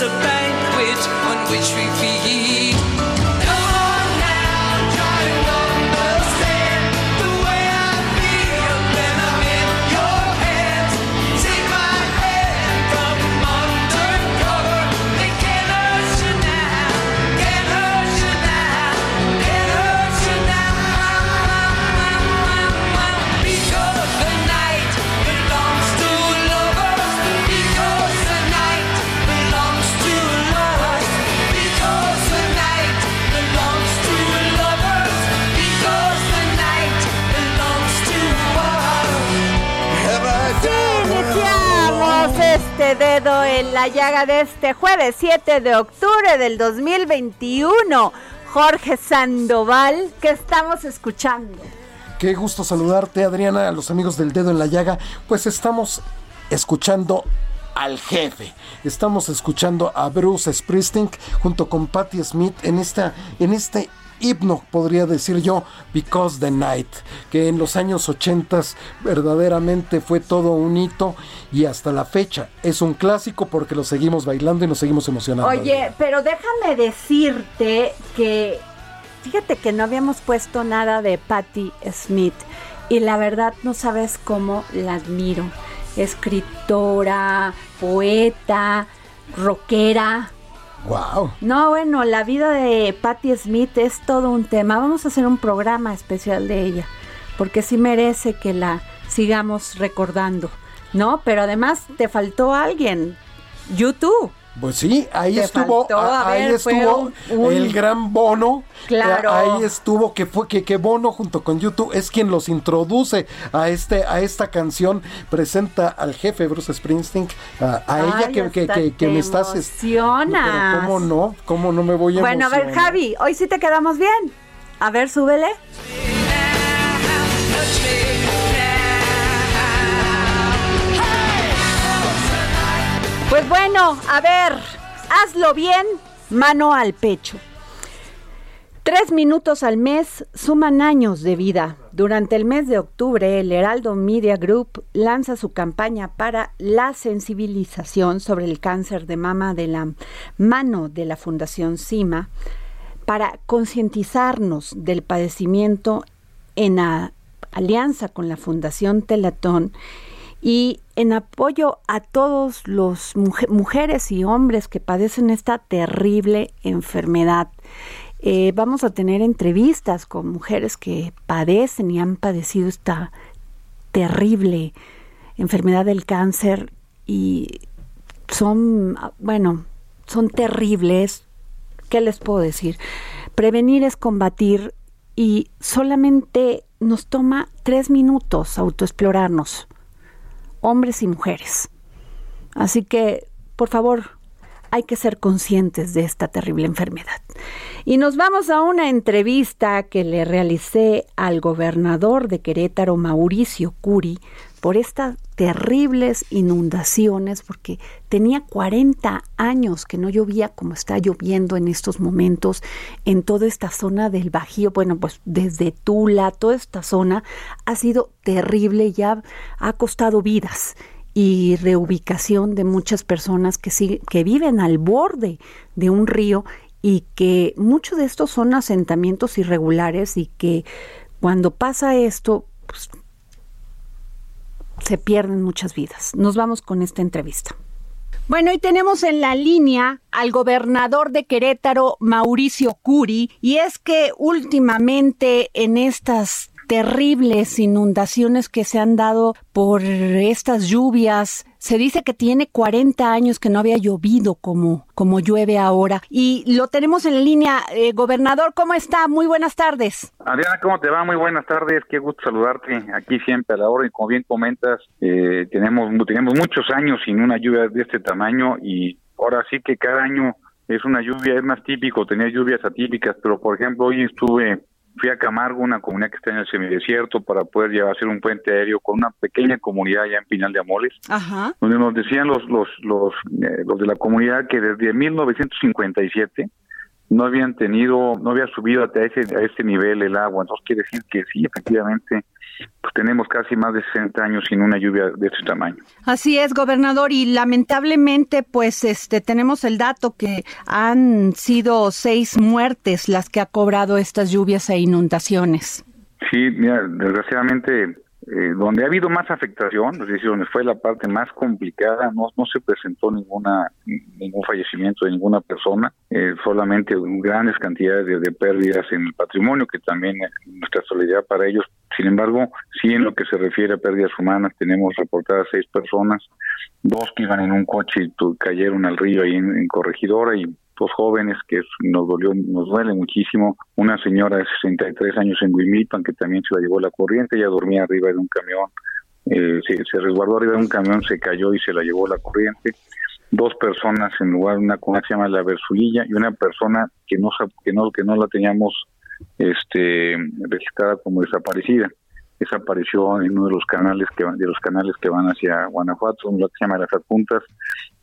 a banquet on which we feed. En la llaga de este jueves 7 de octubre del 2021. Jorge Sandoval, que estamos escuchando. Qué gusto saludarte, Adriana, a los amigos del dedo en la llaga. Pues estamos escuchando al jefe. Estamos escuchando a Bruce Springsteen junto con Patti Smith en esta en este himno, podría decir yo, Because the Night, que en los años 80 verdaderamente fue todo un hito y hasta la fecha es un clásico porque lo seguimos bailando y nos seguimos emocionando. Oye, pero déjame decirte que fíjate que no habíamos puesto nada de Patti Smith y la verdad no sabes cómo la admiro. Escritora, poeta, rockera. Wow. No, bueno, la vida de Patti Smith es todo un tema. Vamos a hacer un programa especial de ella, porque sí merece que la sigamos recordando, ¿no? Pero además te faltó alguien, YouTube. Pues sí, ahí Te estuvo, faltó, a- a ahí ver, estuvo un- el gran Bono. Claro. Ahí estuvo que fue que, que Bono junto con YouTube es quien los introduce a este a esta canción, presenta al jefe Bruce Springsteen, a, a ella que, que, que- me estás es- emocionas. Pero cómo no, cómo no me voy a Bueno, a ver? Javi, hoy sí te quedamos bien. A ver, súbele. Pues bueno, a ver, hazlo bien, mano al pecho. Tres minutos al mes suman años de vida. Durante el mes de octubre, el Heraldo Media Group lanza su campaña para la sensibilización sobre el cáncer de mama de la mano de la Fundación CIMA para concientizarnos del padecimiento en alianza con la Fundación Telatón y en apoyo a todos los muje- mujeres y hombres que padecen esta terrible enfermedad. Eh, vamos a tener entrevistas con mujeres que padecen y han padecido esta terrible enfermedad del cáncer y son, bueno, son terribles. ¿Qué les puedo decir? Prevenir es combatir y solamente nos toma tres minutos autoexplorarnos, hombres y mujeres. Así que, por favor, hay que ser conscientes de esta terrible enfermedad. Y nos vamos a una entrevista que le realicé al gobernador de Querétaro, Mauricio Curi, por estas terribles inundaciones, porque tenía 40 años que no llovía como está lloviendo en estos momentos en toda esta zona del Bajío, bueno, pues desde Tula, toda esta zona ha sido terrible, ya ha costado vidas y reubicación de muchas personas que, que viven al borde de un río y que muchos de estos son asentamientos irregulares y que cuando pasa esto, pues, se pierden muchas vidas. Nos vamos con esta entrevista. Bueno, y tenemos en la línea al gobernador de Querétaro, Mauricio Curi, y es que últimamente en estas terribles inundaciones que se han dado por estas lluvias. Se dice que tiene 40 años que no había llovido como, como llueve ahora. Y lo tenemos en línea. Eh, gobernador, ¿cómo está? Muy buenas tardes. Adriana, ¿cómo te va? Muy buenas tardes. Qué gusto saludarte aquí siempre a la hora. Y como bien comentas, eh, tenemos, tenemos muchos años sin una lluvia de este tamaño y ahora sí que cada año es una lluvia, es más típico tener lluvias atípicas, pero por ejemplo hoy estuve fui a Camargo, una comunidad que está en el semidesierto, para poder llevar a hacer un puente aéreo con una pequeña comunidad allá en Pinal de Amoles, donde nos decían los los los, eh, los de la comunidad que desde 1957 no habían tenido, no había subido hasta ese, a ese nivel el agua. Entonces quiere decir que sí, efectivamente, pues tenemos casi más de 60 años sin una lluvia de este tamaño. Así es, gobernador, y lamentablemente, pues, este, tenemos el dato que han sido seis muertes las que ha cobrado estas lluvias e inundaciones. Sí, mira, desgraciadamente eh, donde ha habido más afectación, es decir, donde fue la parte más complicada, no, no se presentó ninguna ningún fallecimiento de ninguna persona, eh, solamente grandes cantidades de, pérdidas en el patrimonio, que también nuestra solidaridad para ellos. Sin embargo, sí en lo que se refiere a pérdidas humanas, tenemos reportadas seis personas, dos que iban en un coche y cayeron al río ahí en Corregidora y dos jóvenes que nos dolió, nos duele muchísimo. Una señora de 63 años en Huimilpan que también se la llevó la corriente, ella dormía arriba de un camión, eh, se, resguardó arriba de un camión, se cayó y se la llevó la corriente. Dos personas en lugar, una que se llama la Versulilla y una persona que no que no que no la teníamos este registrada como desaparecida desapareció en uno de los canales que de los canales que van hacia Guanajuato, un que se llama Las Apuntas,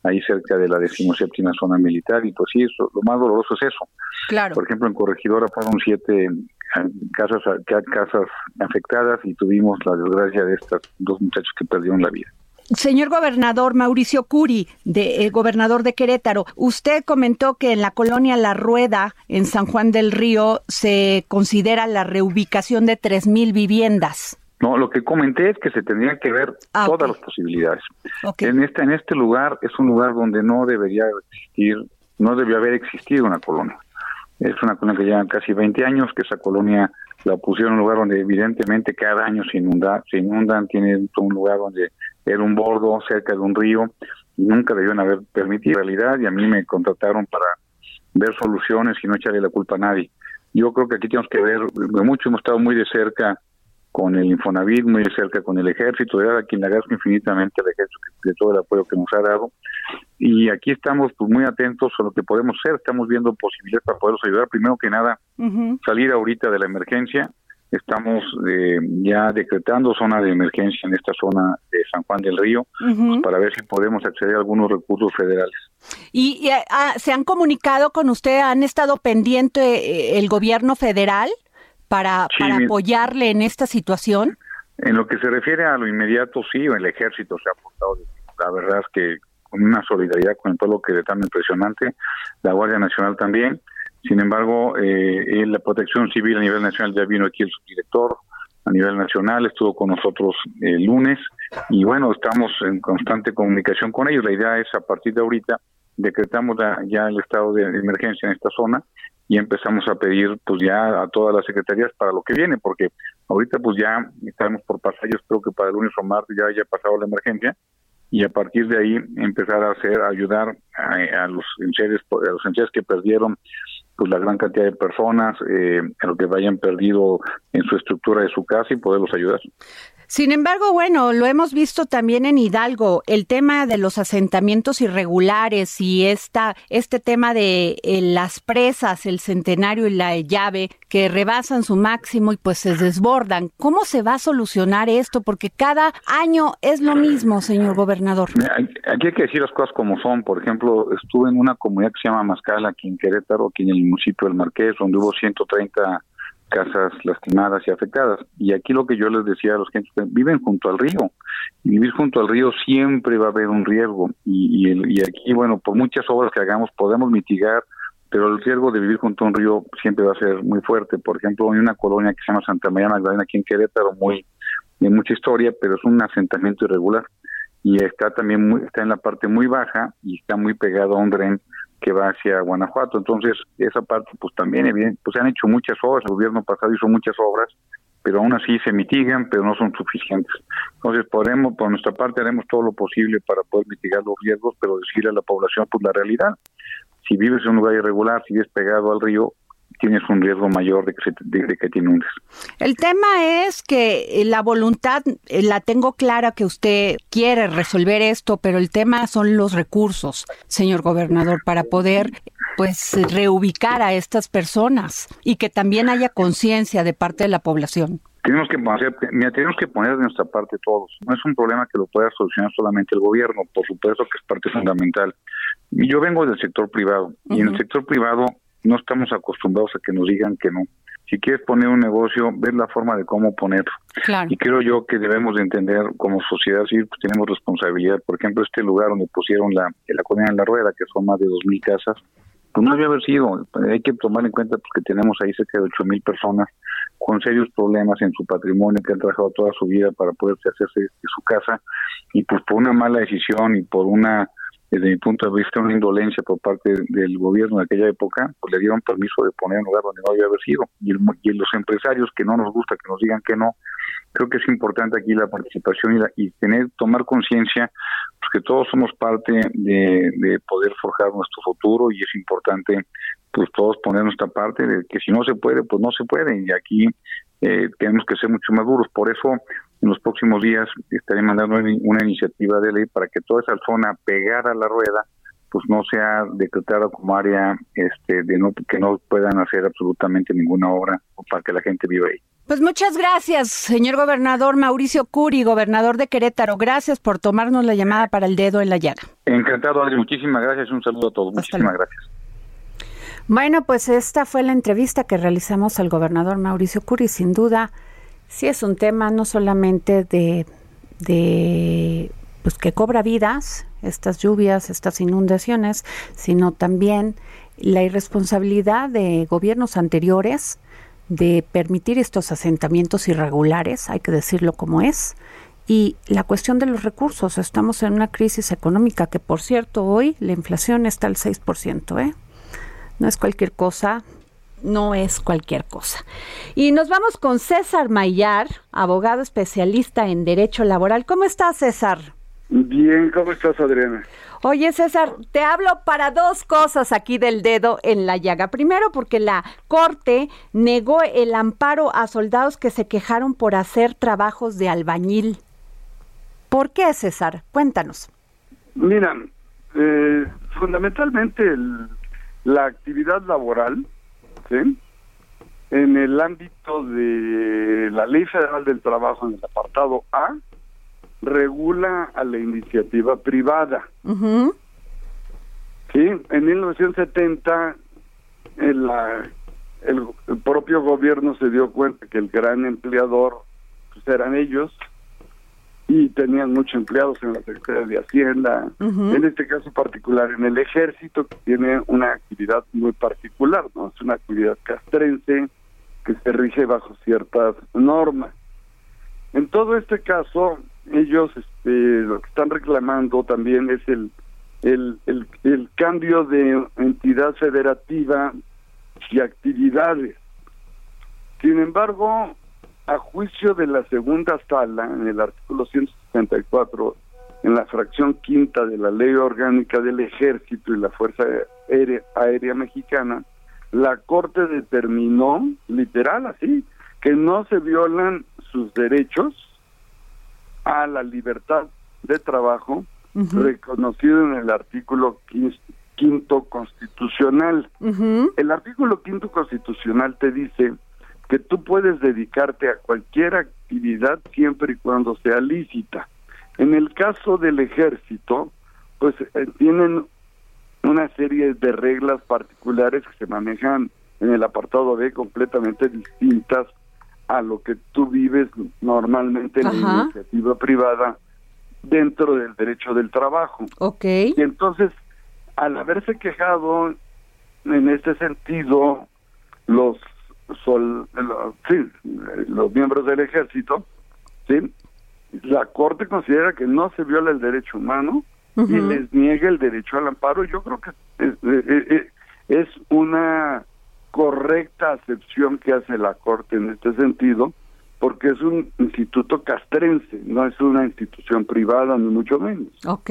ahí cerca de la decimoséptima zona militar, y pues sí, eso, lo más doloroso es eso. Claro. Por ejemplo, en Corregidora fueron siete eh, casas, casas afectadas y tuvimos la desgracia de estos dos muchachos que perdieron la vida. Señor gobernador Mauricio Curi, de, eh, gobernador de Querétaro, usted comentó que en la colonia La Rueda, en San Juan del Río, se considera la reubicación de tres mil viviendas. No, lo que comenté es que se tendrían que ver ah, todas las posibilidades. En este en este lugar es un lugar donde no debería existir, no debió haber existido una colonia. Es una colonia que lleva casi 20 años, que esa colonia la pusieron en un lugar donde evidentemente cada año se inunda, se inundan, tiene un lugar donde era un bordo cerca de un río y nunca debían haber permitido realidad y a mí me contrataron para ver soluciones y no echarle la culpa a nadie. Yo creo que aquí tenemos que ver mucho, hemos estado muy de cerca con el Infonavit, muy de cerca con el ejército, de a quien le agradezco infinitamente al ejército de todo el apoyo que nos ha dado. Y aquí estamos pues, muy atentos a lo que podemos hacer, estamos viendo posibilidades para poderlos ayudar. Primero que nada, salir ahorita de la emergencia, estamos eh, ya decretando zona de emergencia en esta zona de San Juan del Río pues, para ver si podemos acceder a algunos recursos federales. ¿Y, ah, se han comunicado con usted? ¿Han estado pendiente eh, el gobierno federal para, para apoyarle en esta situación? En lo que se refiere a lo inmediato, sí, el ejército se ha aportado. La verdad es que con una solidaridad con todo lo que es tan impresionante, la Guardia Nacional también. Sin embargo, eh, la protección civil a nivel nacional ya vino aquí el subdirector, a nivel nacional, estuvo con nosotros el lunes y bueno, estamos en constante comunicación con ellos. La idea es a partir de ahorita decretamos ya el estado de emergencia en esta zona y empezamos a pedir pues ya a todas las secretarías para lo que viene, porque ahorita pues ya estamos por pasar, yo espero que para el lunes o martes ya haya pasado la emergencia y a partir de ahí empezar a hacer, ayudar a, los encheres, a los encheres que perdieron pues la gran cantidad de personas, eh, a lo que vayan perdido en su estructura de su casa y poderlos ayudar. Sin embargo, bueno, lo hemos visto también en Hidalgo, el tema de los asentamientos irregulares y esta, este tema de eh, las presas, el centenario y la llave, que rebasan su máximo y pues se desbordan. ¿Cómo se va a solucionar esto? Porque cada año es lo mismo, señor gobernador. Aquí hay que decir las cosas como son. Por ejemplo, estuve en una comunidad que se llama Mascala, aquí en Querétaro, aquí en el municipio del Marqués, donde hubo 130 casas lastimadas y afectadas. Y aquí lo que yo les decía a los que viven junto al río. Y vivir junto al río siempre va a haber un riesgo. Y, y, aquí, bueno, por muchas obras que hagamos podemos mitigar, pero el riesgo de vivir junto a un río siempre va a ser muy fuerte. Por ejemplo, hay una colonia que se llama Santa María Magdalena aquí en Querétaro, muy de mucha historia, pero es un asentamiento irregular. Y está también muy, está en la parte muy baja y está muy pegado a un dren que va hacia Guanajuato. Entonces, esa parte, pues también, pues se han hecho muchas obras, el gobierno pasado hizo muchas obras, pero aún así se mitigan, pero no son suficientes. Entonces, podemos, por nuestra parte, haremos todo lo posible para poder mitigar los riesgos, pero decirle a la población, pues la realidad. Si vives en un lugar irregular, si vives pegado al río, tienes un riesgo mayor de que, de, que te inundes. El tema es que eh, la voluntad, eh, la tengo clara que usted quiere resolver esto, pero el tema son los recursos, señor gobernador, para poder pues reubicar a estas personas y que también haya conciencia de parte de la población. Tenemos que, hacer, tenemos que poner de nuestra parte todos. No es un problema que lo pueda solucionar solamente el gobierno, por supuesto que es parte fundamental. Yo vengo del sector privado y en el sector privado no estamos acostumbrados a que nos digan que no. Si quieres poner un negocio, ver la forma de cómo ponerlo. Y creo yo que debemos de entender como sociedad civil, pues tenemos responsabilidad. Por ejemplo, este lugar donde pusieron la, la colonia en la rueda, que son más de 2.000 casas, pues no había haber sido. Hay que tomar en cuenta porque tenemos ahí cerca de 8.000 personas con serios problemas en su patrimonio que han trabajado toda su vida para poderse hacerse de su casa y pues por una mala decisión y por una desde mi punto de vista, una indolencia por parte del gobierno de aquella época, pues le dieron permiso de poner un lugar donde no había haber sido. Y, los empresarios que no nos gusta que nos digan que no, creo que es importante aquí la participación y, la, y tener tomar conciencia pues que todos somos parte de, de poder forjar nuestro futuro y es importante pues todos poner nuestra parte de que si no se puede pues no se puede y aquí eh, tenemos que ser mucho más duros por eso en los próximos días estaré mandando una iniciativa de ley para que toda esa zona pegada a la rueda pues no sea decretada como área este de no que no puedan hacer absolutamente ninguna obra para que la gente viva ahí. Pues muchas gracias, señor gobernador Mauricio Curi, gobernador de Querétaro. Gracias por tomarnos la llamada para el dedo en la llaga. Encantado, Adri. Muchísimas gracias. Un saludo a todos. muchísimas gracias. Bueno, pues esta fue la entrevista que realizamos al gobernador Mauricio Curi. Sin duda, Sí, es un tema no solamente de, de pues que cobra vidas, estas lluvias, estas inundaciones, sino también la irresponsabilidad de gobiernos anteriores de permitir estos asentamientos irregulares, hay que decirlo como es, y la cuestión de los recursos. Estamos en una crisis económica que, por cierto, hoy la inflación está al 6%, ¿eh? No es cualquier cosa, no es cualquier cosa. Y nos vamos con César Mayar, abogado especialista en Derecho Laboral. ¿Cómo estás, César? Bien, ¿cómo estás, Adriana? Oye, César, te hablo para dos cosas aquí del dedo en la llaga. Primero, porque la Corte negó el amparo a soldados que se quejaron por hacer trabajos de albañil. ¿Por qué, César? Cuéntanos. Mira, eh, fundamentalmente la actividad laboral en el ámbito de la Ley Federal del Trabajo, en el apartado A, regula a la iniciativa privada. Sí, en 1970 el, el, propio gobierno se dio cuenta que el gran empleador pues, eran ellos y tenían muchos empleados en la Secretaría de Hacienda, en este caso particular en el ejército, que tiene una actividad muy particular, ¿no? Es una actividad castrense que se rige bajo ciertas normas. En todo este caso, ellos este, lo que están reclamando también es el, el, el, el cambio de entidad federativa y actividades. Sin embargo, a juicio de la segunda sala, en el artículo 164, en la fracción quinta de la Ley Orgánica del Ejército y la Fuerza Aérea, Mexicana, la Corte determinó, literal así, que no se violan sus derechos a la libertad de trabajo reconocido en el artículo quinto constitucional. El artículo quinto constitucional te dice que tú puedes dedicarte a cualquier actividad siempre y cuando sea lícita. En el caso del ejército, pues eh, tienen una serie de reglas particulares que se manejan en el apartado B completamente distintas a lo que tú vives normalmente en la iniciativa privada dentro del derecho del trabajo. Ok. Y entonces, al haberse quejado en este sentido los, sol, los, sí, los miembros del ejército, ¿sí? la Corte considera que no se viola el derecho humano y les niega el derecho al amparo. Yo creo que es, una correcta acepción que hace la Corte en este sentido, porque es un instituto castrense, no es una institución privada, ni mucho menos. Ok.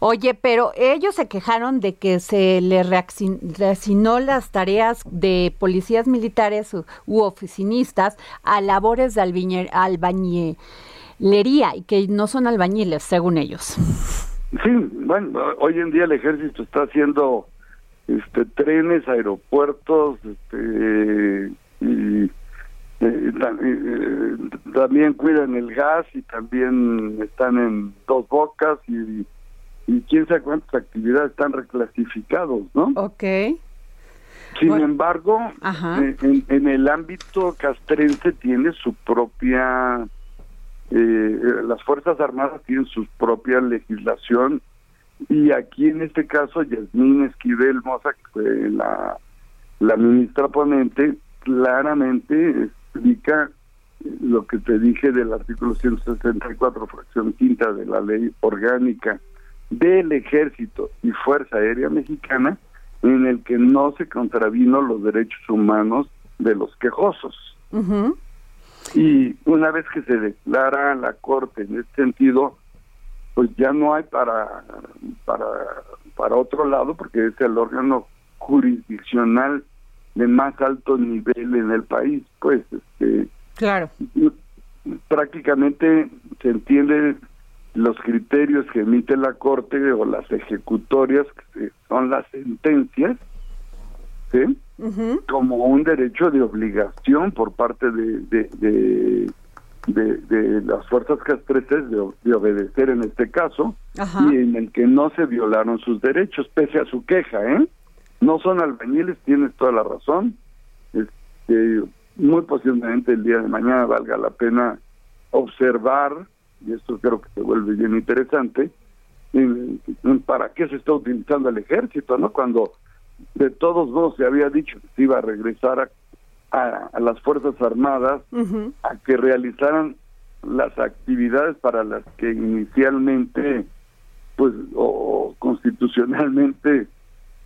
Oye, pero ellos se quejaron de que se le reasignó las tareas de policías militares u, oficinistas a labores de albañilería y que no son albañiles, según ellos. Sí, bueno, hoy en día el ejército está haciendo este trenes, aeropuertos, este y eh, eh, también cuidan el gas y también están en dos bocas y, y quién sabe cuántas actividades están reclasificados, ¿no? Ok. Sin embargo, eh, en, en, el ámbito castrense tiene su propia, las Fuerzas Armadas tienen su propia legislación y aquí en este caso Yasmín Esquivel Moza, que fue la, la ministra ponente, claramente explica lo que te dije del artículo 164, fracción quinta de la ley orgánica del ejército y Fuerza Aérea Mexicana, en el que no se contravino los derechos humanos de los quejosos. Y una vez que se declara la Corte en este sentido, pues ya no hay para, para, para otro lado, porque es el órgano jurisdiccional de más alto nivel en el país, pues este claro prácticamente se entiende los criterios que emite la corte o las ejecutorias que son las sentencias ¿sí? como un derecho de obligación por parte de, de, de, las fuerzas castreses de, de, obedecer en este caso y en el que no se violaron sus derechos pese a su queja ¿eh? no son albañiles, tienes toda la razón. Este, muy posiblemente el día de mañana valga la pena observar, y esto creo que se vuelve bien interesante, para qué se está utilizando el ejército, ¿no? Cuando de todos modos se había dicho que se iba a regresar a, a, las Fuerzas Armadas a que realizaran las actividades para las que inicialmente, pues, o constitucionalmente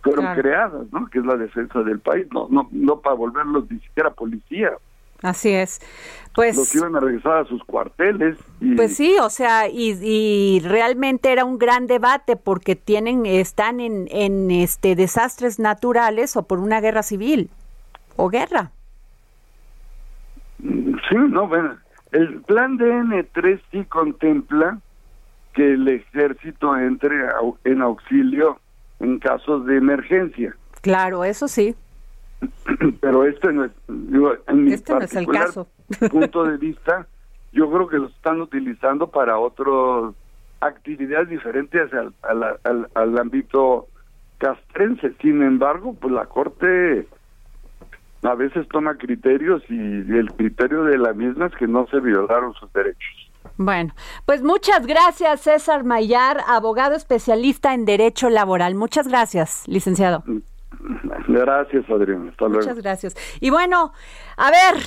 fueron creadas, ¿no? Que es la defensa del país, no, no, no para volverlos ni siquiera policía. Así es. Pues los iban a regresar a sus cuarteles. Y, pues sí, o sea, y, y, realmente era un gran debate porque tienen, están en, en este desastres naturales o por una guerra civil o guerra. Sí, no, bueno, el plan DN3 sí contempla que el ejército entre en auxilio en casos de emergencia. Claro, eso sí. Pero este no es, en mi este es el caso. punto de vista, yo creo que lo están utilizando para otras actividades diferentes al, al, al, ámbito castrense. Sin embargo, pues la Corte a veces toma criterios y el criterio de la misma es que no se violaron sus derechos. Bueno, pues muchas gracias César Mayar, abogado especialista en Derecho Laboral. Muchas gracias, licenciado. Gracias, Adrián. Hasta luego. Muchas gracias. Y bueno, a ver,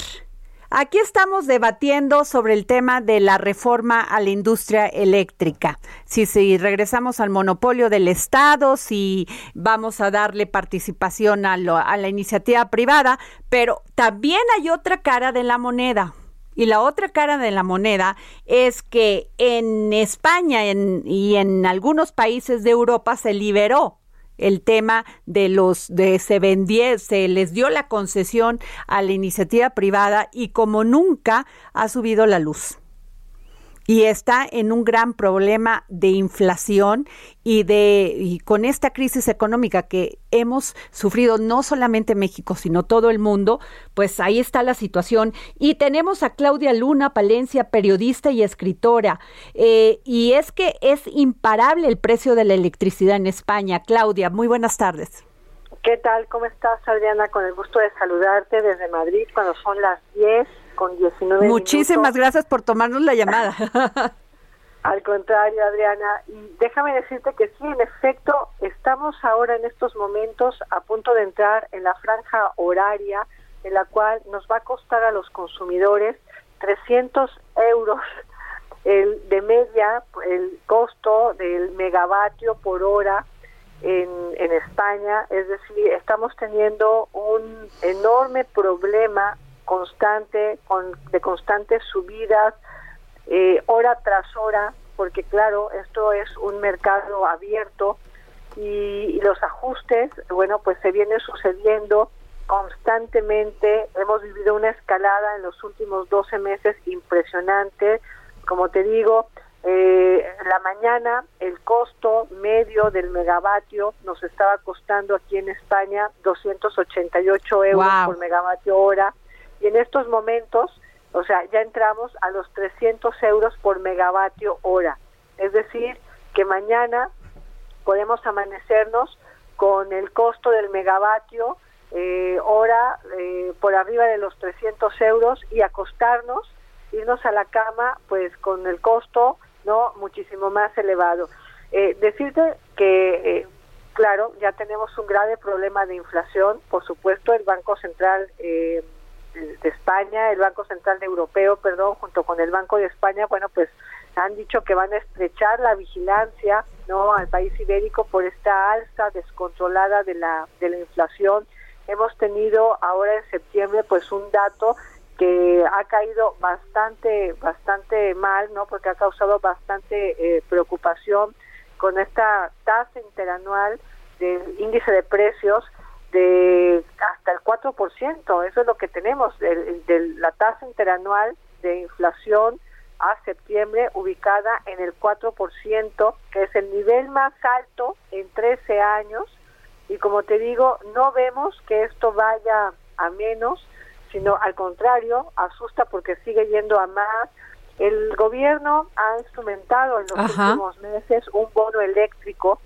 aquí estamos debatiendo sobre el tema de la reforma a la industria eléctrica. Si, si regresamos al monopolio del Estado, si vamos a darle participación a, a la iniciativa privada, pero también hay otra cara de la moneda y la otra cara de la moneda es que en España y en algunos países de Europa se liberó el tema de los de se vendió, se les dio la concesión a la iniciativa privada y como nunca ha subido la luz. Y está en un gran problema de inflación y de y con esta crisis económica que hemos sufrido no solamente México sino todo el mundo pues ahí está la situación. Y tenemos a Claudia Luna Palencia periodista y escritora. Eh, y es que es imparable el precio de la electricidad en España. Claudia muy buenas tardes. ¿Qué tal? ¿Cómo estás, Adriana? Con el gusto de saludarte desde Madrid cuando son las 10 con 19 Muchísimas gracias por tomarnos la llamada. Al contrario, Adriana. Y déjame decirte que sí, en efecto, estamos ahora en estos momentos a punto de entrar en la franja horaria en la cual nos va a costar a los consumidores 300 euros el, de media el costo del megavatio por hora en, en España, es decir, estamos teniendo un enorme problema constante, con, de constantes subidas, eh, hora tras hora, porque claro, esto es un mercado abierto y, los ajustes, bueno, pues se vienen sucediendo constantemente. Hemos vivido una escalada en los últimos 12 meses impresionante. Como te digo, eh, la mañana el costo medio del megavatio nos estaba costando aquí en España 288 euros por megavatio hora y en estos momentos, o sea, ya entramos a los 300 euros por megavatio hora. Es decir, que mañana podemos amanecernos con el costo del megavatio eh, hora eh, por arriba de los 300 euros y acostarnos, irnos a la cama pues con el costo no muchísimo más elevado. Eh, decirte que, eh, claro, ya tenemos un grave problema de inflación. Por supuesto, el Banco Central eh, de España, el Banco Central Europeo, perdón, junto con el Banco de España, bueno, pues han dicho que van a estrechar la vigilancia no al país ibérico por esta alza descontrolada de la de la inflación. Hemos tenido ahora en septiembre pues un dato que ha caído bastante bastante mal no porque ha causado bastante eh, preocupación con esta tasa interanual del índice de precios de hasta el 4%, eso es lo que tenemos, de, la tasa interanual de inflación a septiembre ubicada en el 4%, que es el nivel más alto en 13 años, y como te digo, no vemos que esto vaya a menos, sino al contrario, asusta porque sigue yendo a más. El gobierno ha instrumentado en los últimos meses un bono eléctrico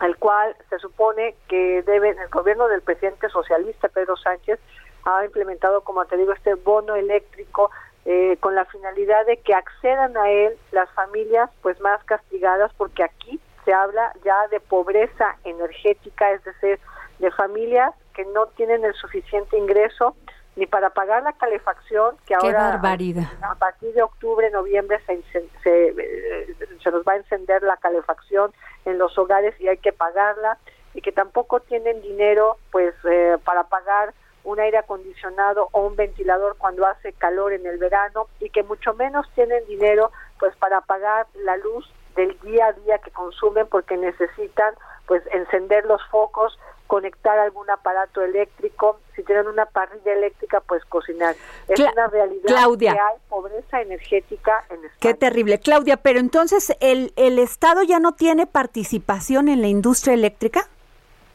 al cual se supone que debe el gobierno del presidente socialista Pedro Sánchez ha implementado, como te digo, este bono eléctrico eh, con la finalidad de que accedan a él las familias pues más castigadas porque aquí se habla ya de pobreza energética, es decir, de familias que no tienen el suficiente ingreso ni para pagar la calefacción, que ahora a partir de octubre, noviembre se, se, eh, se, nos va a encender la calefacción en los hogares y hay que pagarla, y que tampoco tienen dinero pues eh, para pagar un aire acondicionado o un ventilador cuando hace calor en el verano y que mucho menos tienen dinero pues para pagar la luz del día a día que consumen porque necesitan pues encender los focos conectar algún aparato eléctrico, si tienen una parrilla eléctrica, pues cocinar. Es una realidad Claudia. que hay pobreza energética en España. Qué terrible. Claudia, pero entonces, ¿el, ¿el Estado ya no tiene participación en la industria eléctrica?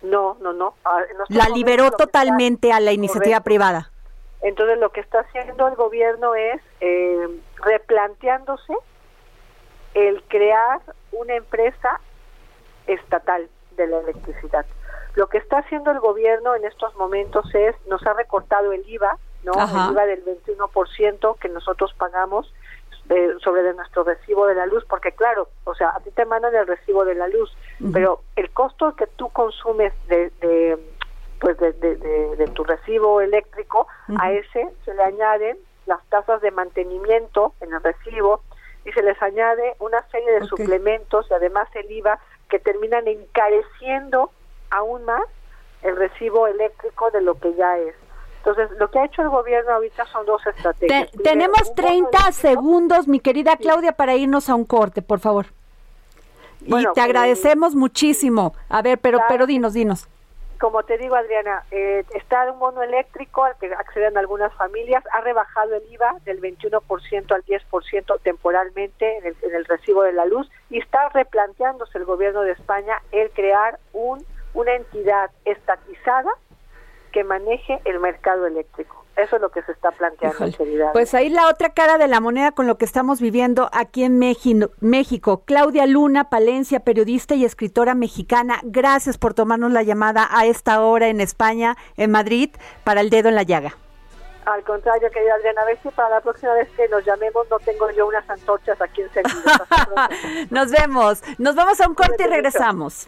No, no, no. Ah, la liberó totalmente a la iniciativa privada. Entonces, lo que está haciendo el gobierno es eh, replanteándose el crear una empresa estatal de la electricidad. Lo que está haciendo el gobierno en estos momentos es, nos ha recortado el IVA, ¿no? El IVA del 21% que nosotros pagamos sobre de nuestro recibo de la luz, porque claro, o sea, a ti te mandan el recibo de la luz, pero el costo que tú consumes de, de pues de, de, tu recibo eléctrico, a ese se le añaden las tasas de mantenimiento en el recibo y se les añade una serie de suplementos y además el IVA que terminan encareciendo aún más el recibo eléctrico de lo que ya es. Entonces, lo que ha hecho el gobierno ahorita son dos estrategias. tenemos 30 segundos, mi querida Claudia, para irnos a un corte, por favor. y te agradecemos muchísimo. A ver, pero, pero dinos, dinos. Como te digo, Adriana, eh, está un bono eléctrico al que acceden algunas familias, ha rebajado el IVA del 21% al 10% temporalmente en el, en el recibo de la luz y está replanteándose el gobierno de España el crear un una entidad estatizada que maneje el mercado eléctrico. Eso es lo que se está planteando, Híjole. Pues ahí la otra cara de la moneda con lo que estamos viviendo aquí en México, México. Claudia Luna Palencia, periodista y escritora mexicana, gracias por tomarnos la llamada a esta hora en España, en Madrid, para el dedo en la llaga. Al contrario, querida Adriana, a ver si para la próxima vez que nos llamemos no tengo yo unas antorchas aquí encendidas. nos vemos, nos vamos a un corte y regresamos.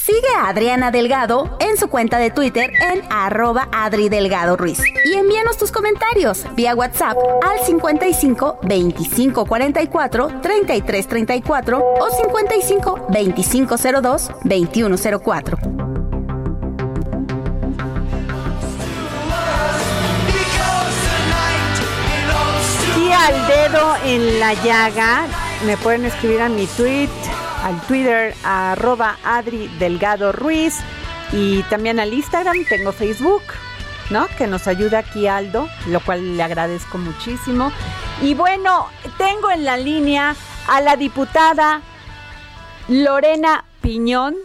Sigue a Adriana Delgado en su cuenta de Twitter en arroba Adri Delgado Ruiz. Y envíanos tus comentarios vía WhatsApp al 55 25 44 33 34 o 55 25 02 21 04. Y al dedo en la llaga, me pueden escribir a mi tweet al Twitter arroba Adri Delgado Ruiz y también al Instagram, tengo Facebook, ¿no? Que nos ayuda aquí Aldo, lo cual le agradezco muchísimo. Y bueno, tengo en la línea a la diputada Lorena Piñón,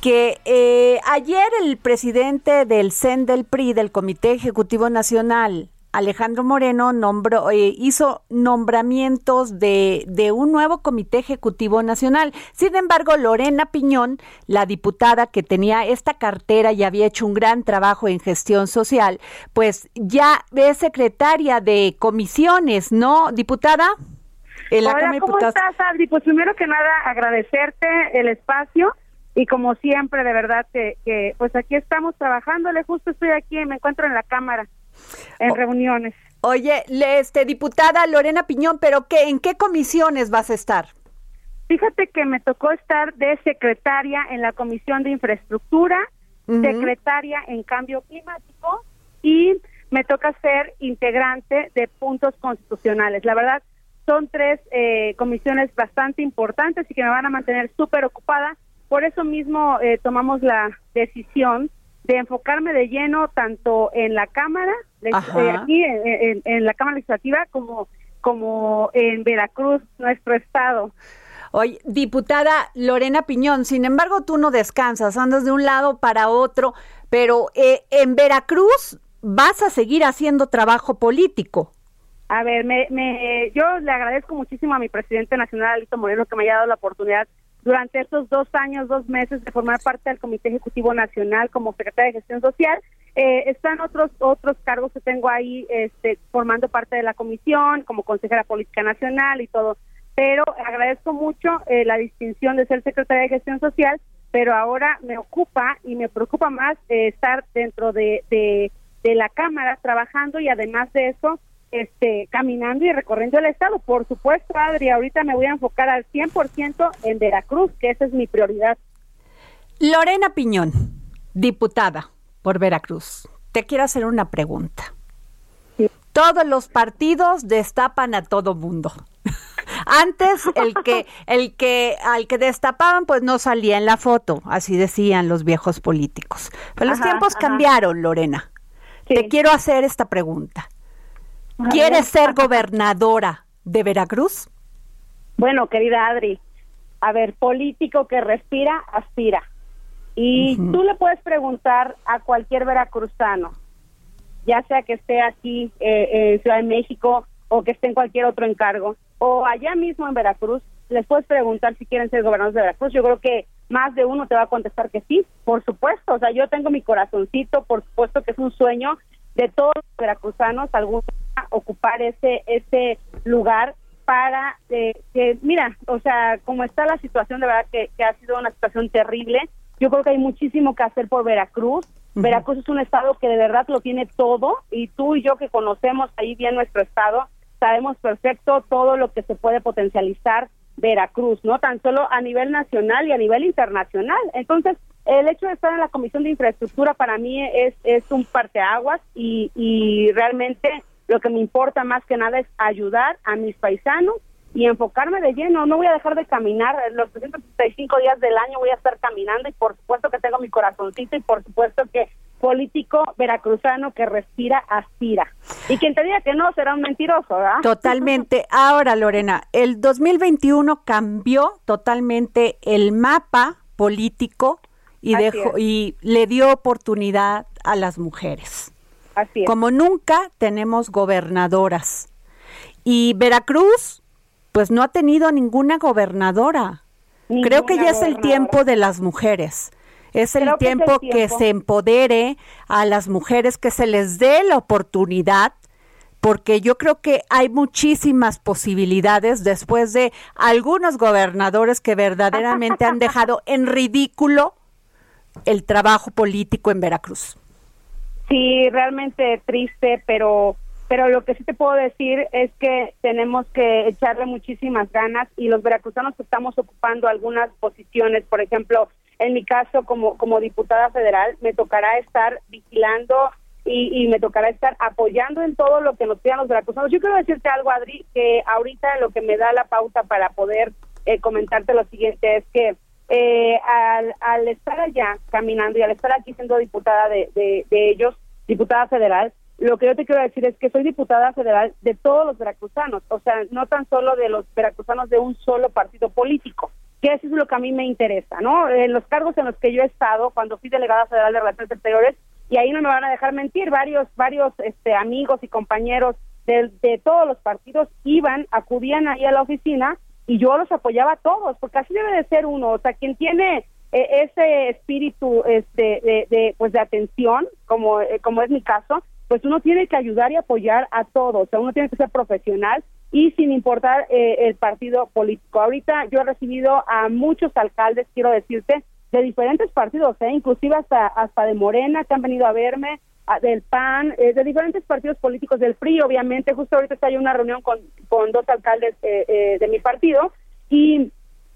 que eh, ayer el presidente del CEN del PRI, del Comité Ejecutivo Nacional, Alejandro Moreno nombró, eh, hizo nombramientos de, de, un nuevo comité ejecutivo nacional. Sin embargo, Lorena Piñón, la diputada que tenía esta cartera y había hecho un gran trabajo en gestión social, pues ya es secretaria de comisiones, ¿no, diputada? Hola, ¿cómo estás, Adri? Pues primero que nada, agradecerte el espacio y como siempre, de verdad que, que pues aquí estamos trabajándole, justo estoy aquí, me encuentro en la cámara en reuniones. Oye, este diputada Lorena Piñón, pero qué, ¿en qué comisiones vas a estar? Fíjate que me tocó estar de secretaria en la Comisión de Infraestructura, secretaria en Cambio Climático y me toca ser integrante de puntos constitucionales. La verdad, son tres eh, comisiones bastante importantes y que me van a mantener súper ocupada. Por eso mismo eh, tomamos la decisión de enfocarme de lleno tanto en la Cámara, eh, aquí en, la Cámara Legislativa, como, como en Veracruz, nuestro estado. Oye, diputada Lorena Piñón, sin embargo, tú no descansas, andas de un lado para otro, pero eh, en Veracruz vas a seguir haciendo trabajo político. A ver, me, me, yo le agradezco muchísimo a mi presidente nacional, Alito Moreno, que me haya dado la oportunidad durante estos dos años, dos meses de formar parte del Comité Ejecutivo Nacional como secretaria de Gestión Social. Eh, están otros otros cargos que tengo ahí este, formando parte de la comisión, como consejera política nacional y todo. Pero agradezco mucho eh, la distinción de ser secretaria de Gestión Social, pero ahora me ocupa y me preocupa más eh, estar dentro de, de, de la Cámara trabajando y además de eso, este, caminando y recorriendo el estado. Por supuesto, Adri, ahorita me voy a enfocar al 100% en Veracruz, que esa es mi prioridad. Lorena Piñón, diputada por Veracruz, te quiero hacer una pregunta. Todos los partidos destapan a todo mundo. Antes el que el que al que destapaban pues no salía en la foto, así decían los viejos políticos. Pero los tiempos cambiaron, Lorena. Te quiero hacer esta pregunta. ¿Quieres ser gobernadora de Veracruz? Bueno, querida Adri, a ver, político que respira, aspira. Y tú le puedes preguntar a cualquier veracruzano, ya sea que esté aquí eh, en Ciudad de México o que esté en cualquier otro encargo, o allá mismo en Veracruz, les puedes preguntar si quieren ser gobernadores de Veracruz. Yo creo que más de uno te va a contestar que sí, por supuesto. O sea, yo tengo mi corazoncito, por supuesto que es un sueño de todos los veracruzanos algún día ocupar ese ese lugar para eh, que, mira, o sea, como está la situación, de verdad que, que ha sido una situación terrible, yo creo que hay muchísimo que hacer por Veracruz. Veracruz es un estado que de verdad lo tiene todo y tú y yo que conocemos ahí bien nuestro estado, sabemos perfecto todo lo que se puede potencializar Veracruz, ¿no? Tan solo a nivel nacional y a nivel internacional. Entonces, el hecho de estar en la Comisión de Infraestructura para mí es, es un parteaguas y, y realmente lo que me importa más que nada es ayudar a mis paisanos y enfocarme de lleno. No voy a dejar de caminar. Los 365 días del año voy a estar caminando y por supuesto que tengo mi corazoncito y por supuesto que político veracruzano que respira, aspira. Y quien te diga que no será un mentiroso, ¿verdad? Totalmente. Ahora, Lorena, el 2021 cambió totalmente el mapa político y Así dejó es. y le dio oportunidad a las mujeres. Así es. Como nunca tenemos gobernadoras. Y Veracruz, pues no ha tenido ninguna gobernadora. Creo que ya es el tiempo de las mujeres. Es el Creo que es el tiempo que se empodere a las mujeres, que se les dé la oportunidad, porque yo creo que hay muchísimas posibilidades después de algunos gobernadores que verdaderamente han dejado en ridículo el trabajo político en Veracruz. Sí, realmente triste, pero pero lo que sí te puedo decir es que tenemos que echarle muchísimas ganas y los veracruzanos estamos ocupando algunas posiciones, por ejemplo, en mi caso como como diputada federal, me tocará estar vigilando y, y me tocará estar apoyando en todo lo que nos pidan los veracruzanos. Yo quiero decirte algo, Adri, que ahorita lo que me da la pauta para poder eh, comentarte lo siguiente es que eh, al, al estar allá caminando y al estar aquí siendo diputada de, de, de ellos, diputada federal, lo que yo te quiero decir es que soy diputada federal de todos los veracruzanos, o sea, no tan solo de los veracruzanos de un solo partido político, que eso es lo que a mí me interesa, ¿no? En los cargos en los que yo he estado, cuando fui delegada federal de Relaciones Exteriores, y ahí no me van a dejar mentir, varios, varios este, amigos y compañeros de, de todos los partidos iban, acudían ahí a la oficina y yo los apoyaba a todos, porque así debe de ser uno, o sea, quien tiene eh, ese espíritu este, de, de, pues de atención, como, eh, como es mi caso, pues uno tiene que ayudar y apoyar a todos, o sea, uno tiene que ser profesional y sin importar eh, el partido político. Ahorita yo he recibido a muchos alcaldes, quiero decirte, de diferentes partidos, eh, inclusive hasta hasta de Morena que han venido a verme, del PAN, eh, de diferentes partidos políticos, del PRI, obviamente. Justo ahorita está hay una reunión con, con dos alcaldes eh, eh, de mi partido. Y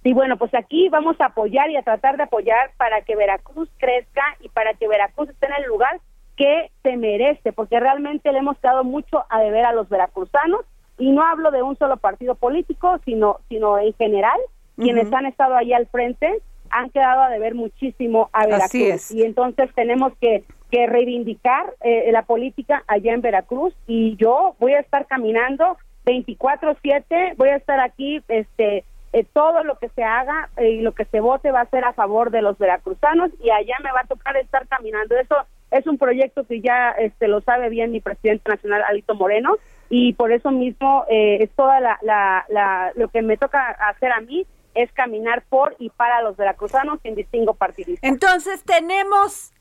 y bueno, pues aquí vamos a apoyar y a tratar de apoyar para que Veracruz crezca y para que Veracruz esté en el lugar que se merece, porque realmente le hemos dado mucho a deber a los veracruzanos. Y no hablo de un solo partido político, sino sino en general, quienes han estado ahí al frente han quedado a deber muchísimo a Veracruz Así es. y entonces tenemos que que reivindicar eh, la política allá en Veracruz y yo voy a estar caminando 24/7, voy a estar aquí este eh, todo lo que se haga eh, y lo que se vote va a ser a favor de los veracruzanos y allá me va a tocar estar caminando. Eso es un proyecto que ya este lo sabe bien mi presidente nacional Alito Moreno y por eso mismo eh, es toda la, la, la- lo que me toca hacer a mí es caminar por y para los veracruzanos sin distingo partidista. Entonces tenemos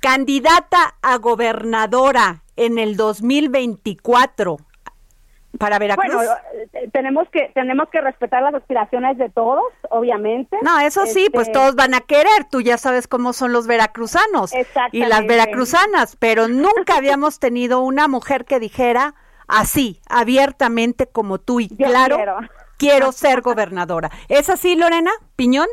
candidata a gobernadora en el 2024 para Veracruz. Bueno, eh, tenemos que tenemos que respetar las aspiraciones de todos, obviamente. no, eso sí, Este, pues todos van a querer, tú ya sabes cómo son los veracruzanos y las veracruzanas, pero nunca habíamos tenido una mujer que dijera así, abiertamente como tú y Yo claro, quiero. Quiero ser gobernadora. ¿Es así, Lorena Piñón?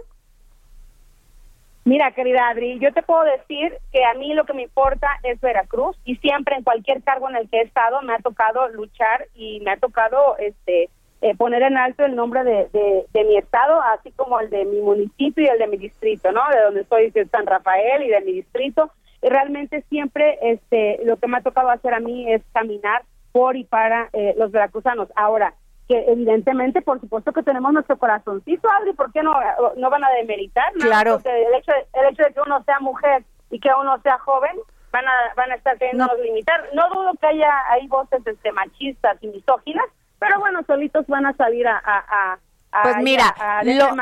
Mira, querida Adri, yo te puedo decir que a mí lo que me importa es Veracruz y siempre en cualquier cargo en el que he estado me ha tocado luchar y me ha tocado este eh, poner en alto el nombre de, de, de mi estado, así como el de mi municipio y el de mi distrito, ¿no? De donde estoy, es San Rafael y de mi distrito. Y realmente siempre este lo que me ha tocado hacer a mí es caminar por y para eh, los veracruzanos. Ahora, que evidentemente, por supuesto que tenemos nuestro corazoncito, Adri, ¿por qué no, no van a demeritar? Claro. Porque el hecho, de, el hecho de que uno sea mujer y que uno sea joven, van a, van a estar queriendo limitar. No dudo que haya ahí voces este, machistas y misóginas, pero bueno, solitos van a salir a a- Pues mira, a, a lo-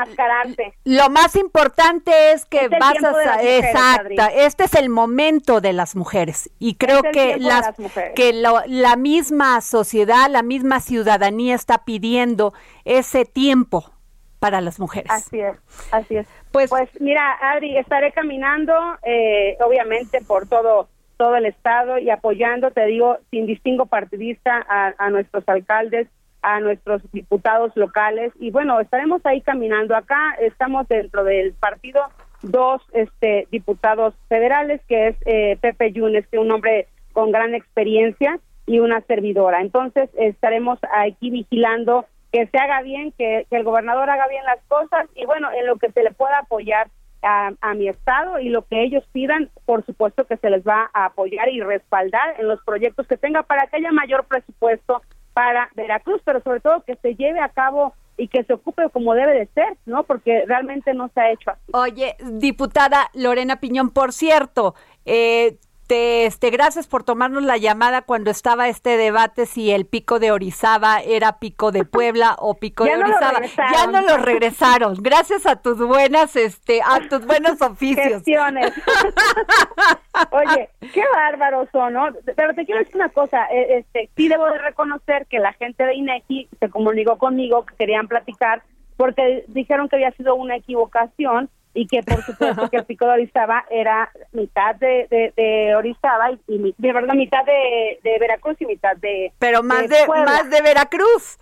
más importante es que Es vas a exacta, este es el momento de las mujeres y creo que las las que lo- la misma sociedad, la misma ciudadanía está pidiendo ese tiempo para las mujeres. Así es, así es. Pues, mira, Adri, estaré caminando, eh, obviamente, por todo todo el estado y apoyando, te digo, sin distingo partidista a, a nuestros alcaldes, a nuestros diputados locales y bueno, estaremos ahí caminando. Acá estamos dentro del partido dos este diputados federales, que es eh, Pepe Yunes, que es un hombre con gran experiencia y una servidora. Entonces estaremos aquí vigilando que se haga bien, que, el gobernador haga bien las cosas y bueno, en lo que se le pueda apoyar a mi estado y lo que ellos pidan, por supuesto que se les va a apoyar y respaldar en los proyectos que tenga para que haya mayor presupuesto para Veracruz, pero sobre todo que se lleve a cabo y que se ocupe como debe de ser, ¿no? Porque realmente no se ha hecho así. Oye, diputada Lorena Piñón, por cierto, eh, te, este, gracias por tomarnos la llamada cuando estaba este debate si el pico de Orizaba era pico de Puebla o pico Ya de Orizaba. ya no lo regresaron. Gracias a tus buenas, este, a tus buenos oficios. Oye, qué bárbaros son, ¿no? Pero te quiero decir una cosa, eh, este, sí debo de reconocer que la gente de INEGI se comunicó conmigo que querían platicar porque dijeron que había sido una equivocación y que por supuesto que el pico de Orizaba era mitad de, de, de Orizaba y, y mi- de verdad mitad de, de Veracruz y mitad de Pero más de, más de Veracruz.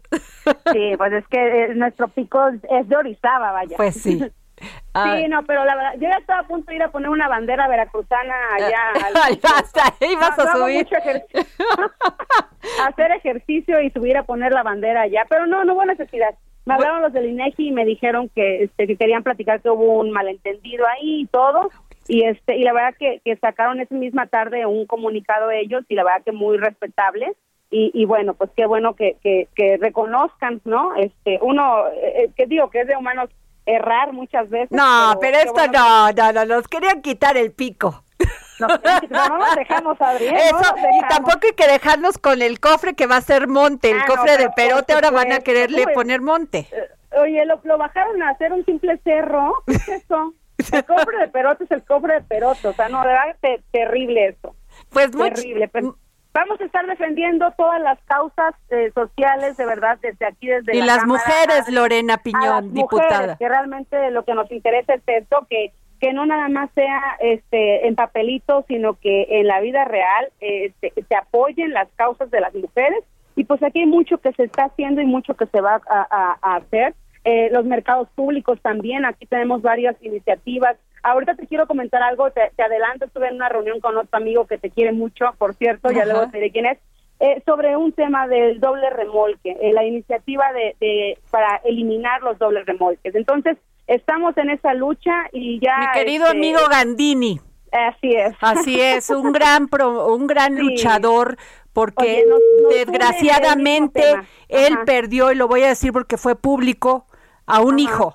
Sí, pues es que eh, nuestro pico es de Orizaba, vaya. Pues sí. Ah. Sí, no, pero la verdad, yo ya estaba a punto de ir a poner una bandera veracruzana allá. al- Hasta ahí vas No, a subir. ejercicio. hacer ejercicio y subir a poner la bandera allá, pero no, no hubo necesidad. Me hablaron los del INEGI y me dijeron que, este, que querían platicar que hubo un malentendido ahí y todo. Y este y la verdad que, que sacaron esa misma tarde un comunicado ellos y la verdad que muy respetable. Y, y bueno, pues qué bueno que, que, que reconozcan, ¿no? Este, uno, eh, que digo que es de humanos errar muchas veces. No, pero esto bueno no, no, no, nos querían quitar el pico. No, no nos dejamos, Adri, ¿eh? Eso, No nos y tampoco hay que dejarnos con el cofre que va a ser monte, el Ah, no, cofre de perote, ahora van a quererle Uy. poner monte. Oye, lo, lo bajaron a hacer un simple cerro. ¿Qué es eso? El cofre de perote es el cofre de perote. O sea, no, de verdad, te- terrible eso. Pues terrible. Pero vamos a estar defendiendo todas las causas eh, sociales, de verdad, desde aquí, desde Y la las Cámara, mujeres, Lorena a las Piñón, mujeres, diputada. que realmente lo que nos interesa es esto, que que no nada más sea este en papelitos, sino que en la vida real este, se apoyen las causas de las mujeres. Y pues aquí hay mucho que se está haciendo y mucho que se va a, a- a hacer. Eh, los mercados públicos también, aquí tenemos varias iniciativas. Ahorita te quiero comentar algo, te, te adelanto, estuve en una reunión con otro amigo que te quiere mucho, por cierto, ya Ajá. luego te diré quién es, eh, sobre un tema del doble remolque, eh, la iniciativa de, de para eliminar los dobles remolques. Entonces, estamos en esa lucha y ya... Mi querido este, amigo Gandini. Así es. Así es, un gran pro- un gran Sí. luchador porque Oye, nos- nos desgraciadamente él Ajá. perdió y lo voy a decir porque fue público a un hijo.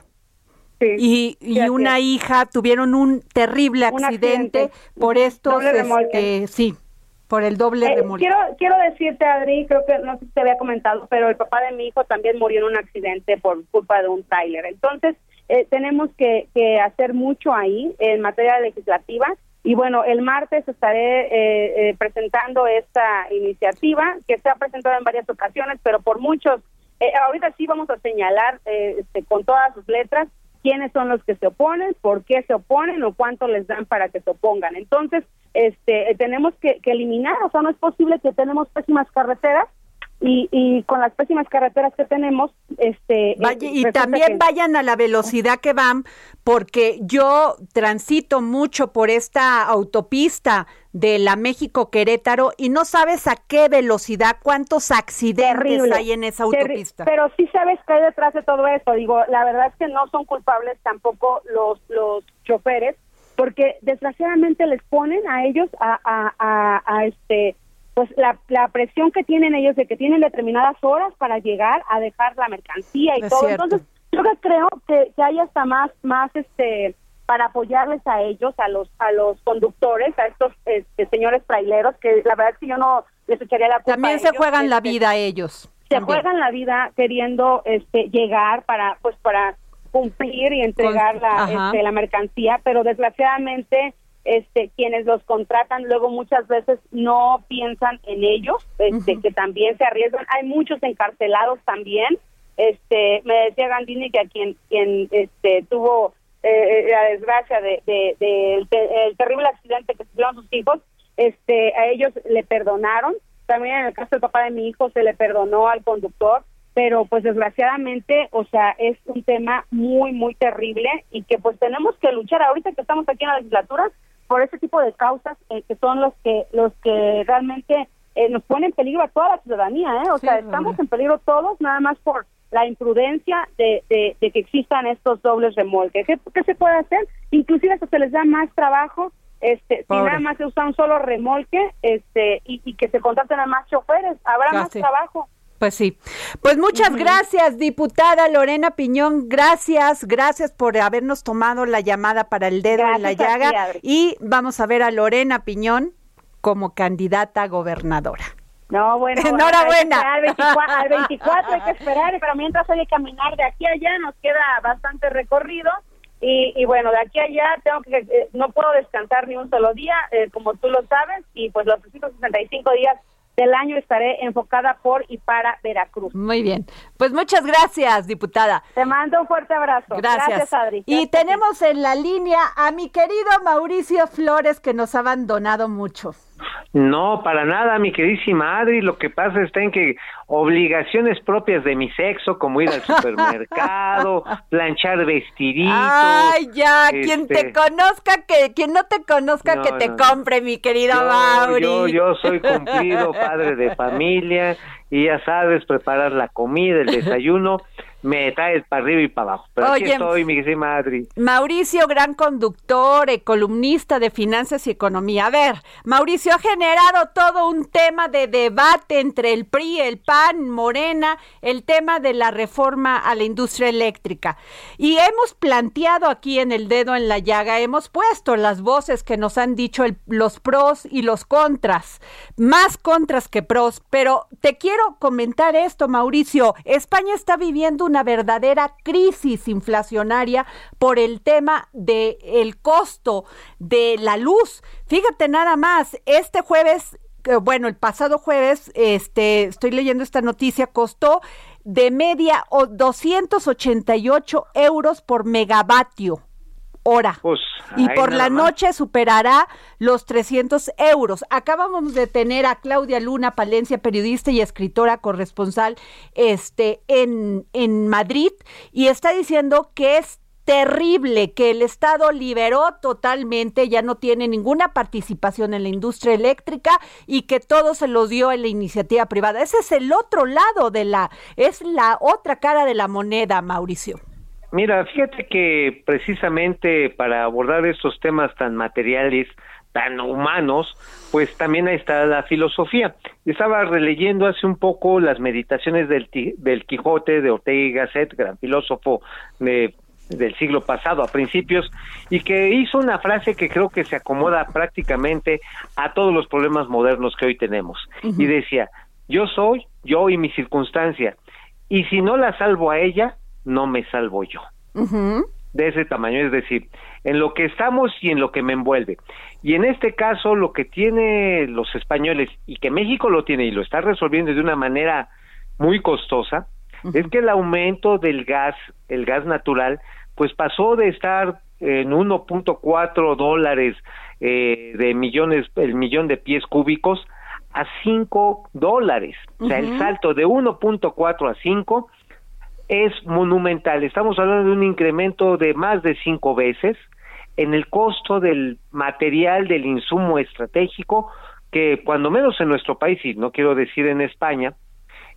Y, y Sí, así una hija tuvieron un terrible Un accidente, accidente. por remolque. este, sí, por el doble Eh, remolque. quiero, quiero decirte, Adri, creo que no sé si te había comentado, pero el papá de mi hijo también murió en un accidente por culpa de un tráiler. Entonces, eh, tenemos que, que hacer mucho ahí en materia legislativa. Y bueno, el martes estaré eh, eh, presentando esta iniciativa que se ha presentado en varias ocasiones, pero por muchos, eh, ahorita sí vamos a señalar eh, este, con todas sus letras quiénes son los que se oponen, por qué se oponen o cuánto les dan para que se opongan. Entonces, este, eh, tenemos que, que eliminar, o sea, no es posible que tenemos pésimas carreteras y, y con las pésimas carreteras que tenemos, este, Vaya- eh, y también que- vayan a la velocidad que van, porque yo transito mucho por esta autopista de la México Querétaro y no sabes a qué velocidad, cuántos accidentes Terrible. hay en esa autopista. Pero sí sabes que hay detrás de todo esto. Digo, la verdad es que no son culpables tampoco los los choferes, porque desgraciadamente les ponen a ellos a, a, a, a, este pues la, la presión que tienen ellos de que tienen determinadas horas para llegar a dejar la mercancía y Es todo. cierto. Entonces, yo que creo que, que hay hasta más, más este para apoyarles a ellos, a los a los conductores, a estos este, señores traileros, que la verdad es que yo no les echaría la culpa. También se ellos, juegan la este, vida ellos. se también. juegan la vida queriendo este llegar para pues para cumplir y entregar Con- la, este, la mercancía pero desgraciadamente este quienes los contratan luego muchas veces no piensan en ellos este que también se arriesgan. Hay muchos encarcelados también. Este me decía Gandini que a quien quien este tuvo eh, la desgracia de, de- de- el, te- el terrible accidente que sufrieron sus hijos este a ellos le perdonaron. También en el caso del papá de mi hijo se le perdonó al conductor pero pues desgraciadamente o sea es un tema muy muy terrible y que pues tenemos que luchar ahorita que estamos aquí en la legislatura por ese tipo de causas eh, que son los que los que realmente eh, nos ponen en peligro a toda la ciudadanía eh o Sí, sea es estamos en peligro todos nada más por la imprudencia de, de, de que existan estos dobles remolques. ¿Qué, qué se puede hacer? Inclusive hasta se les da más trabajo, este, si nada más se usa un solo remolque, este, y, y que se contraten a más choferes, habrá más trabajo. Pues sí. Pues muchas gracias, diputada Lorena Piñón. Gracias, gracias por habernos tomado la llamada para el dedo en la ti, llaga. Y vamos a ver a Lorena Piñón como candidata a gobernadora. No, bueno, Enhorabuena. Al 24, al 24 hay que esperar, pero mientras hay que caminar de aquí a allá, nos queda bastante recorrido. Y, y bueno, de aquí a allá tengo que, eh, no puedo descansar ni un solo día, eh, como tú lo sabes, y pues los 365 días del año estaré enfocada por y para Veracruz. Muy bien. Pues muchas gracias, diputada. Te mando un fuerte abrazo. Gracias. Adri. Y Gracias. tenemos en la línea a mi querido Mauricio Flores que nos ha abandonado mucho. No, para nada, mi queridísima Adri. Lo que pasa está en que obligaciones propias de mi sexo, como ir al supermercado, planchar vestiditos. Ay, ya, quien este, te conozca, que quien no te conozca, No, que te no, no. compre, mi querido yo, Mauri. yo, yo soy cumplido padre de familia y ya sabes preparar la comida, el desayuno, me traes para arriba y para abajo. Pero aquí Oye, estoy, mi Adri. Mauricio, gran conductor, eh, columnista de finanzas y economía. A ver, Mauricio ha generado todo un tema de debate entre el PRI, el PAN, Morena, el tema de la reforma a la industria eléctrica. Y hemos planteado aquí en el dedo en la llaga, hemos puesto las voces que nos han dicho el- los pros y los contras, más contras que pros, pero te quiero comentar esto, Mauricio. España está viviendo una verdadera crisis inflacionaria por el tema del el costo de la luz. Fíjate nada más, este jueves eh, bueno, el pasado jueves, este, estoy leyendo esta noticia, costó de media o 288 euros por megavatio hora. Pues, y por la más. noche superará los 300 euros. Acabamos de tener a Claudia Luna Palencia, periodista y escritora corresponsal este, en, en Madrid, y está diciendo que es terrible que el Estado liberó totalmente, ya no tiene ninguna participación en la industria eléctrica y que todo se lo dio en la iniciativa privada. Ese es el otro lado de la, es la otra cara de la moneda, Mauricio. Mira, fíjate que precisamente para abordar estos temas tan materiales, tan humanos, pues también ahí está la filosofía. Estaba releyendo hace un poco las meditaciones del, del Quijote de Ortega y Gasset, gran filósofo de- del siglo pasado, a principios, y que hizo una frase que creo que se acomoda prácticamente a todos los problemas modernos que hoy tenemos. Y decía, yo soy yo y mi circunstancia, y si no la salvo a ella, no me salvo yo de ese tamaño, es decir, en lo que estamos y en lo que me envuelve. Y en este caso, lo que tiene los españoles y que México lo tiene y lo está resolviendo de una manera muy costosa, es que el aumento del gas, el gas natural, pues pasó de estar en 1.4 dólares eh, de millones, el millón de pies cúbicos, a 5 dólares. O sea, el salto de 1.4 a 5 es monumental. Estamos hablando de un incremento de más de cinco veces en el costo del material, del insumo estratégico, que cuando menos en nuestro país, y no quiero decir en España,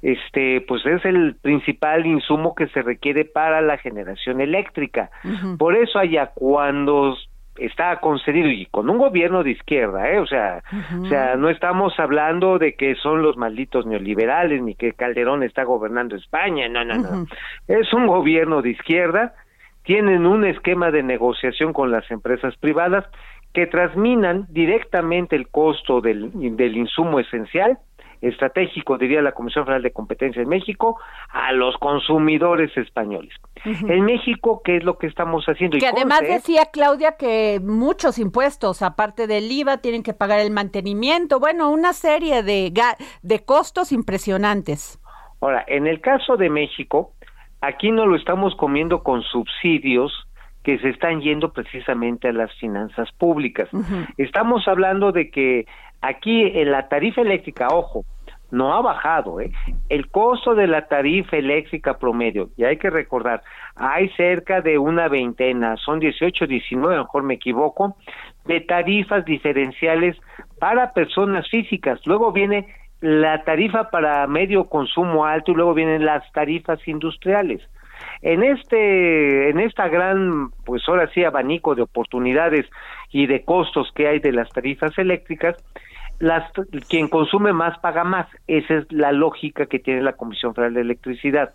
este, pues es el principal insumo que se requiere para la generación eléctrica. Por eso allá cuando está concedido y con un gobierno de izquierda, ¿eh? O sea, o sea, no estamos hablando de que son los malditos neoliberales ni que Calderón está gobernando España, no, no, no. Es un gobierno de izquierda, tienen un esquema de negociación con las empresas privadas que transminan directamente el costo del, del insumo esencial estratégico, diría la Comisión Federal de Competencia en México, a los consumidores españoles. En México, ¿qué es lo que estamos haciendo? Que además decía Claudia que muchos impuestos, aparte del IVA, tienen que pagar el mantenimiento, bueno, una serie de, de costos impresionantes. Ahora, en el caso de México, aquí no lo estamos comiendo con subsidios, que se están yendo precisamente a las finanzas públicas. Estamos hablando de que aquí en la tarifa eléctrica, ojo, no ha bajado, ¿eh? El costo de la tarifa eléctrica promedio, y hay que recordar, hay cerca de una veintena, son 18, 19, a lo mejor me equivoco, de tarifas diferenciales para personas físicas. Luego viene la tarifa para medio consumo alto y luego vienen las tarifas industriales. En este, en esta gran, pues ahora sí, abanico de oportunidades y de costos que hay de las tarifas eléctricas, las, quien consume más paga más. Esa es la lógica que tiene la Comisión Federal de Electricidad.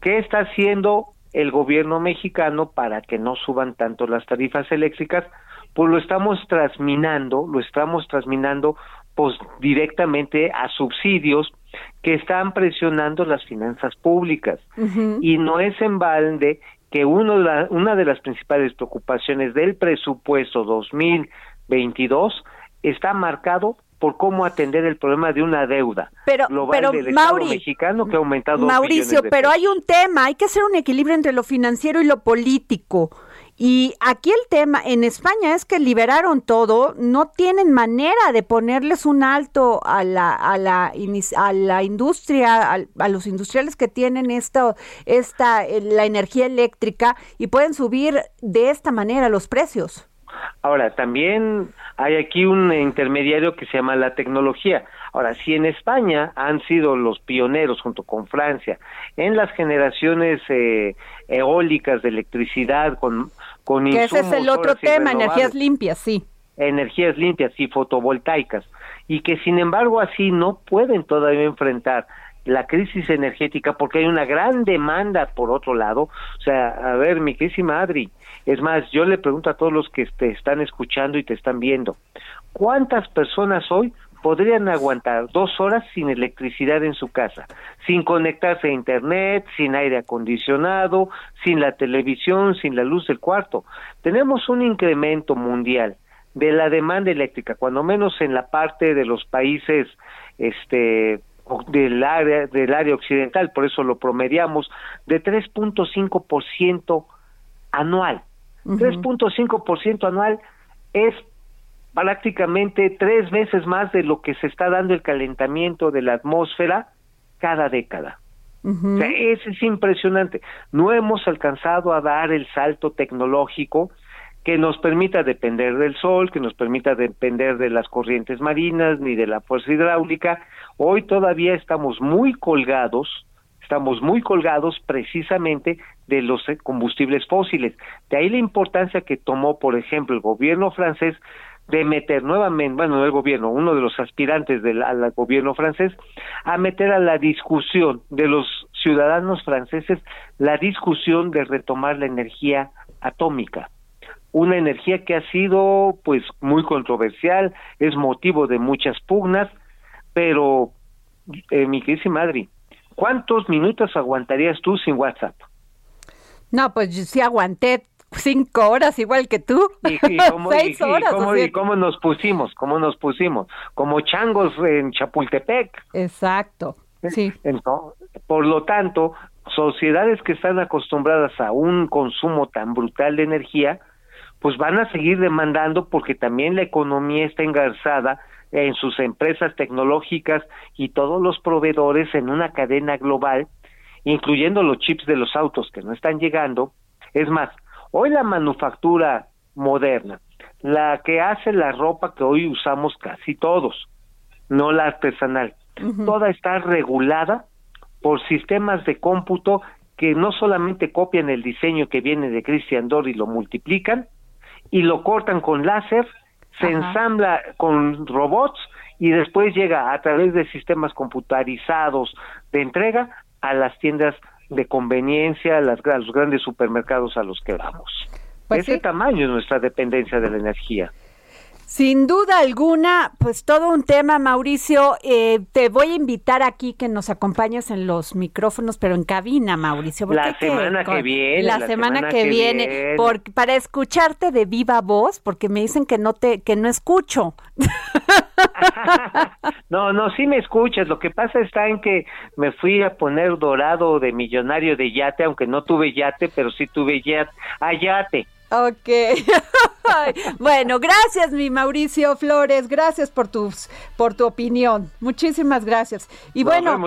¿Qué está haciendo el gobierno mexicano para que no suban tanto las tarifas eléctricas? Pues lo estamos transminando, lo estamos transminando pues directamente a subsidios que están presionando las finanzas públicas. Y no es en balde que uno de la, una de las principales preocupaciones del presupuesto 2022 está marcado por cómo atender el problema de una deuda pero, global pero del Mauri, Estado mexicano que ha aumentado Mauricio, de pero hay un tema, hay que hacer un equilibrio entre lo financiero y lo político. Y aquí el tema en España es que liberaron todo, no tienen manera de ponerles un alto a la a la a la industria, al- a, los industriales que tienen esto esta eh, la energía eléctrica y pueden subir de esta manera los precios. Ahora, también hay aquí un intermediario que se llama la tecnología. Ahora, si en España han sido los pioneros junto con Francia en las generaciones eh, eólicas de electricidad con, con Que ese es el otro tema, energías limpias, sí. energías limpias y fotovoltaicas, y que sin embargo así no pueden todavía enfrentar la crisis energética porque hay una gran demanda por otro lado. O sea, a ver, mi querísima Adri, es más, yo le pregunto a todos los que te están escuchando y te están viendo, ¿cuántas personas hoy podrían aguantar dos horas sin electricidad en su casa, sin conectarse a internet, sin aire acondicionado, sin la televisión, sin la luz del cuarto? Tenemos un incremento mundial de la demanda eléctrica, cuando menos en la parte de los países este del área del área occidental, por eso lo promediamos de 3.5% anual. 3.5% anual es prácticamente tres veces más de lo que se está dando el calentamiento de la atmósfera cada década. O sea, eso es impresionante. No hemos alcanzado a dar el salto tecnológico que nos permita depender del sol, que nos permita depender de las corrientes marinas ni de la fuerza hidráulica. Hoy todavía estamos muy colgados, estamos muy colgados precisamente de los eh, combustibles fósiles. De ahí la importancia que tomó, por ejemplo, el gobierno francés de meter nuevamente, bueno, no el gobierno, uno de los aspirantes del gobierno francés, a meter a la discusión de los ciudadanos franceses la discusión de retomar la energía atómica una energía que ha sido pues muy controversial, es motivo de muchas pugnas, pero eh, mi querísima Adri, ¿cuántos minutos aguantarías tú sin WhatsApp? No, pues yo sí aguanté cinco horas igual que tú. ¿Y, y cómo, Seis y- cómo- o sea, y cómo nos pusimos? ¿Cómo nos pusimos? Como changos en Chapultepec. Exacto. Sí. Ento- por lo tanto, sociedades que están acostumbradas a un consumo tan brutal de energía, pues van a seguir demandando porque también la economía está engarzada en sus empresas tecnológicas y todos los proveedores en una cadena global, incluyendo los chips de los autos que no están llegando. Es más, hoy la manufactura moderna, la que hace la ropa que hoy usamos casi todos, no la artesanal, toda está regulada por sistemas de cómputo que no solamente copian el diseño que viene de Christian Dior y lo multiplican, y lo cortan con láser, se ensambla con robots y después llega a través de sistemas computarizados de entrega a las tiendas de conveniencia, a, las, a los grandes supermercados a los que vamos. Pues Ese sí. tamaño es nuestra dependencia de la energía. Sin duda alguna, pues todo un tema, Mauricio. Eh, te voy a invitar aquí que nos acompañes en los micrófonos, pero en cabina, Mauricio. La semana que viene, La, la semana, semana que, que viene, viene. por- para escucharte de viva voz, porque me dicen que no te, que no escucho. No, no, sí me escuchas. Lo que pasa está en que me fui a poner dorado de millonario de yate, aunque no tuve yate, pero sí tuve yate. Ah, yate. Ok. Bueno, gracias, mi Mauricio Flores. Gracias por tus, por tu opinión. Muchísimas gracias. Y bueno,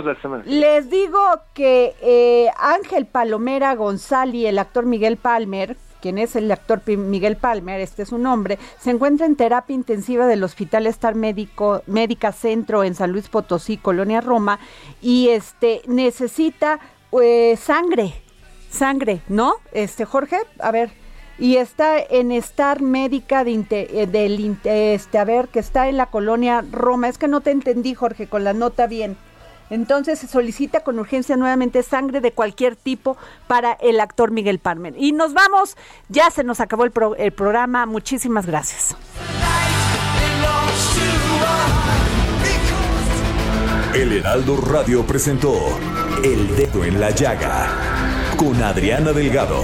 les digo que eh, Ángel Palomera González, el actor Miguel Palmer, quien es el actor Miguel Palmer, este es su nombre, se encuentra en terapia intensiva del Hospital Star Médico, Médica Centro en San Luis Potosí, Colonia Roma, y este necesita eh, sangre, sangre, ¿no? Este Jorge, a ver, y está en Star Médica de eh, del este, a ver, que está en la Colonia Roma. Es que no te entendí, Jorge, con la nota bien. Entonces se solicita con urgencia nuevamente sangre de cualquier tipo para el actor Miguel Palmer. Y nos vamos, ya se nos acabó el, pro- el programa. Muchísimas gracias. El Heraldo Radio presentó El Dedo en la Llaga con Adriana Delgado.